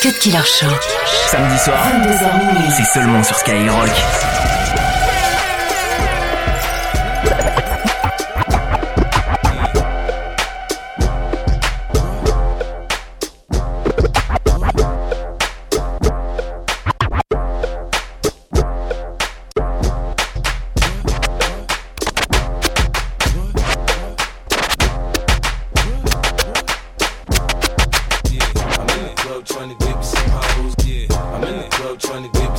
Cut Killer Show. Samedi soir, 22h minuit. c'est seulement sur Skyrock. Trying to get me some hoes. Yeah, I'm in the club trying to get me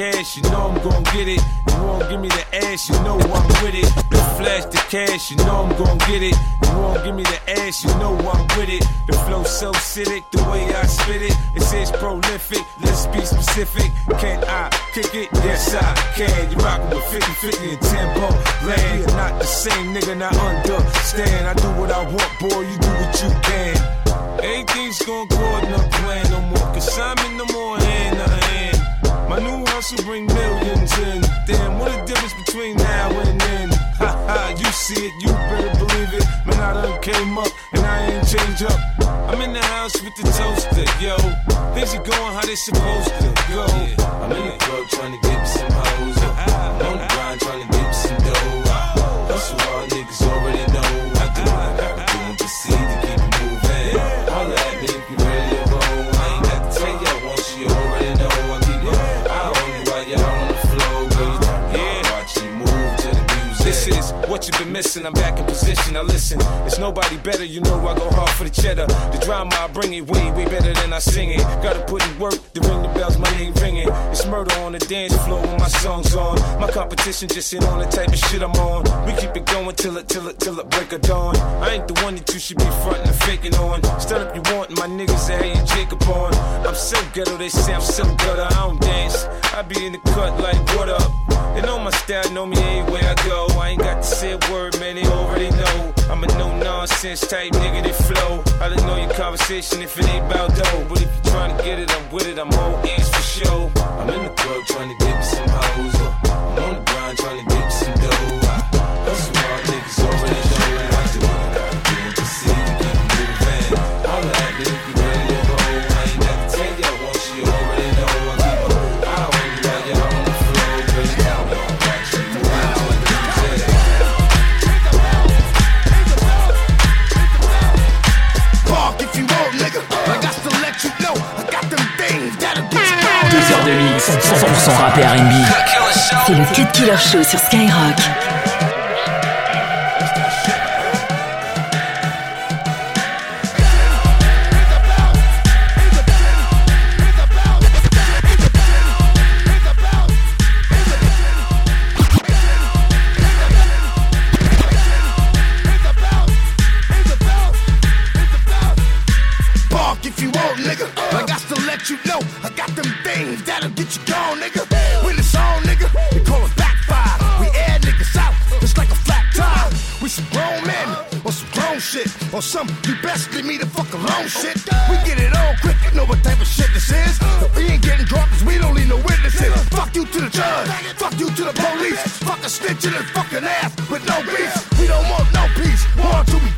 cash, you know I'm gon' get it. You won't give me the ass, you know I'm with it. The flash the cash, you know I'm gon' get it. You won't give me the ass, you know I'm with it. The flow so acidic, the way I spit it, it says prolific. Let's be specific. Can I kick it? Yes I can. You rockin' with 50, 50 and 10 bump land. Not the same nigga, not understand. I do what I want, boy. You do what you can. Everything's going according hustle bring millions in. Damn, what a difference between now and then. Ha ha, you see it, you better believe it. Man, I done came up and I ain't changed up. I'm in the house with the toaster, yo. Things are going how they supposed to go. I'm in the club trying to get missing. I'm back in position. Now listen, it's nobody better. You know I go hard for the cheddar. The drama I bring it way, way better than I sing it. Gotta put in work to ring the bells. My name ringing. It's murder on the dance floor when my song's on. My competition just ain't on the type of shit I'm on. We keep it going till it, till it, till it break of dawn. I ain't the one that you should be frontin' and faking on. Start up you want, my niggas say hey, you Jacob on. I'm so ghetto, they say I'm so gutter. I don't dance. I be in the cut like what up. They know my style, know me anywhere I go. I ain't got to say a word, man, they already know. I'm a no nonsense type nigga that flow. I don't know your conversation if it ain't about dough. But if you trying to get it, I'm with it, I'm all ears for show. I'm in the club trying to get me some hoes. I'm on the grind trying to get me some dough. Killer Show sur Skyrock. Or some you best leave me the fuck alone shit. We get it on quick, you know what type of shit this is. We ain't getting dropped, 'cause we don't need no witnesses. Fuck you to the judge, fuck you to the police. Fuck a snitch in his fucking ass with no beef. We don't want no peace, war till we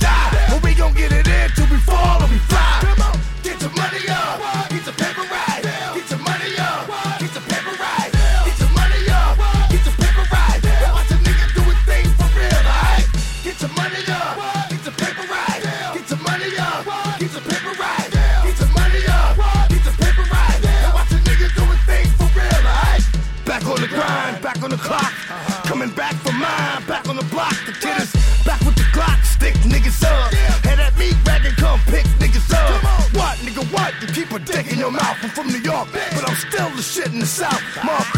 the shit in the South. Motherfuckers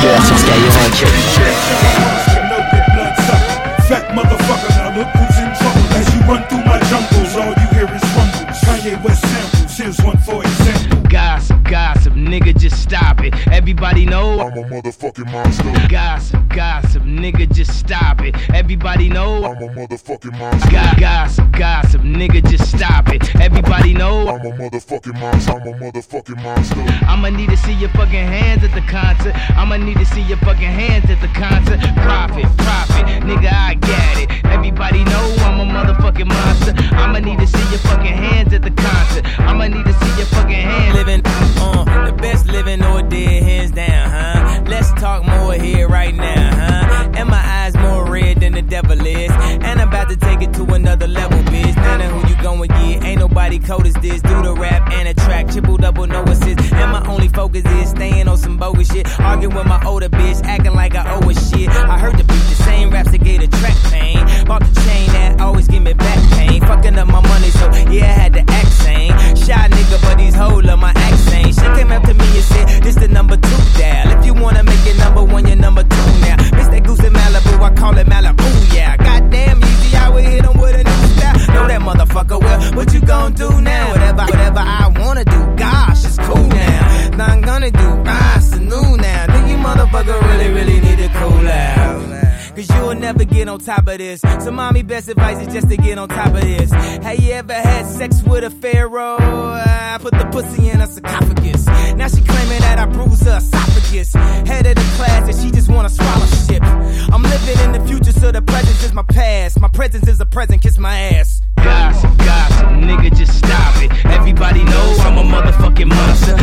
Killer sur Skyrock. No get blood sucker. Fat motherfucker, now look who's in trouble. As you run through my jungles, all you hear is rumbles. Kanye West samples, here's one for example. Gossip, gossip, nigga, just stop it. Everybody know I'm a motherfucking monster. Gossip, gossip, nigga, just stop it. Everybody know I'm a motherfucking monster. Go- Gossip, gossip, nigga, just stop it. Everybody know I'm a motherfucking monster. I'm a motherfucking monster. I'ma need to see your fucking hands at the concert. I'ma need to see your fucking hands at the concert. Profit, profit, nigga, I get it. Everybody know I'm a motherfucking monster. I'ma need to see your fucking hands at the concert. I'ma need to see your fucking hands. living, uh, the best living or dead, hands down, huh? Let's talk more here right now, huh? And my eyes more red than the devil is. And I'm about to take it to another level, bitch. None of who you going get, ain't nobody cold as this. Do the rap and a track, triple double, no assist. And my only focus is staying on some bogus shit. Arguing with my older bitch, acting like I owe a shit. I heard the beat, the same raps that gave the track pain. Bought the chain that always give me back pain. Fucking up my money, so yeah, I had to act sane. A pharaoh? I put the pussy in a sarcophagus. Now she claiming that I bruise her esophagus. Head of the class and she just wanna swallow shit. I'm living in the future so the present is my past. My presence is a present, kiss my ass. Gossip, gossip, nigga, just stop it. Everybody know I'm a motherfucking monster.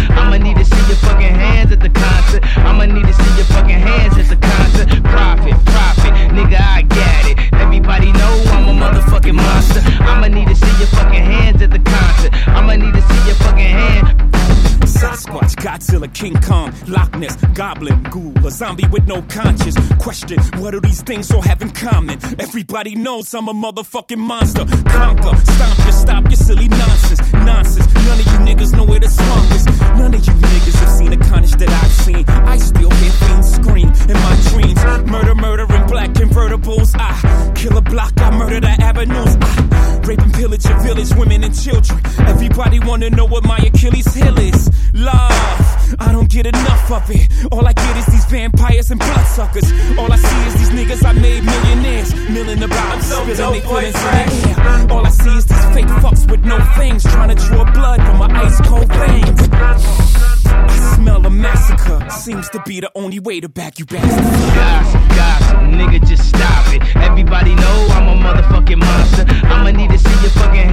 Godzilla, King Kong, Loch Ness, Goblin, Ghoul, a zombie with no conscience. Question, what do these things all have in common? Everybody knows I'm a motherfucking monster. Conquer, stomp your, stop your silly nonsense. Nonsense, none of you niggas know where the swamp is. None of you niggas have seen the carnage that I've seen. I still hear things scream in my dreams. Murder, murder in black convertibles. I kill a block, I murder the avenues. I rape and pillage your village, women and children. Everybody wanna know what my Achilles heel is. Love, I don't get enough of it. All I get is these vampires and bloodsuckers. All I see is these niggas I made millionaires. Milling about, spilling they feelings in the air. All I see is these fake fucks with no fangs. Trying to draw blood from my ice cold veins. I smell a massacre. Seems to be the only way to back you bastards. Gossip, gossip, nigga, just stop it. Everybody know I'm a motherfucking monster. I'ma need to see your fucking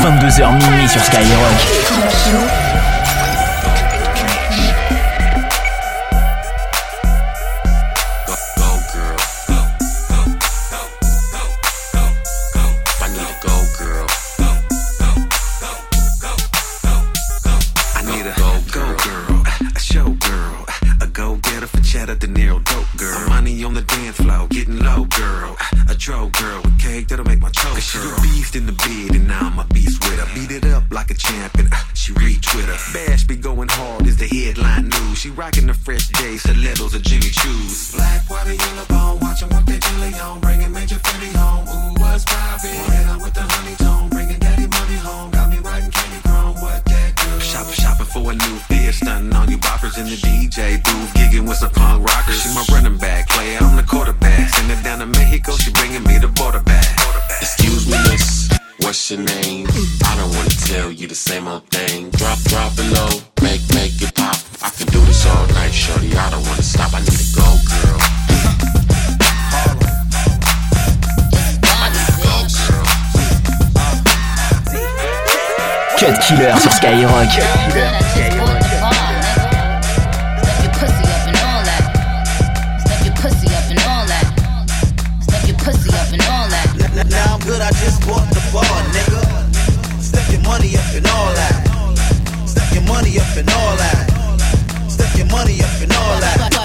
22h minuit sur Skyrock. Cheddar a Niro, dope girl. Money on the dance floor, getting low, girl. A troll girl Cake that'll make my toes She a beast in the bed, and now I'm a beast with her. Beat it up like a champion. Uh, she reach with her. Bash be going hard is the headline news. She rocking the fresh day, stilettos or Jimmy Choos. Black, white, and yellow bone. Watch work that jelly on. Bringing major Freddy home. Ooh, what's poppin'? Her with the honey tone. Bringing daddy money home. Got me riding candy chrome. What that do? Shopping, shopping for a new fit. Stunning on you boppers in the DJ booth. Gigging with some punk rockers. She my running back player. I'm the quarterback. Send her down to Mexico. She bringing the same old thing. Drop, drop it low, make, make it pop. I can do this all night, shorty. I don't wanna stop. I need to go, girl. Cut Killer sur Skyrock. Good, I just bought the bar, nigga money up and all that. Stack your money up and all that. Stack your money up and all that.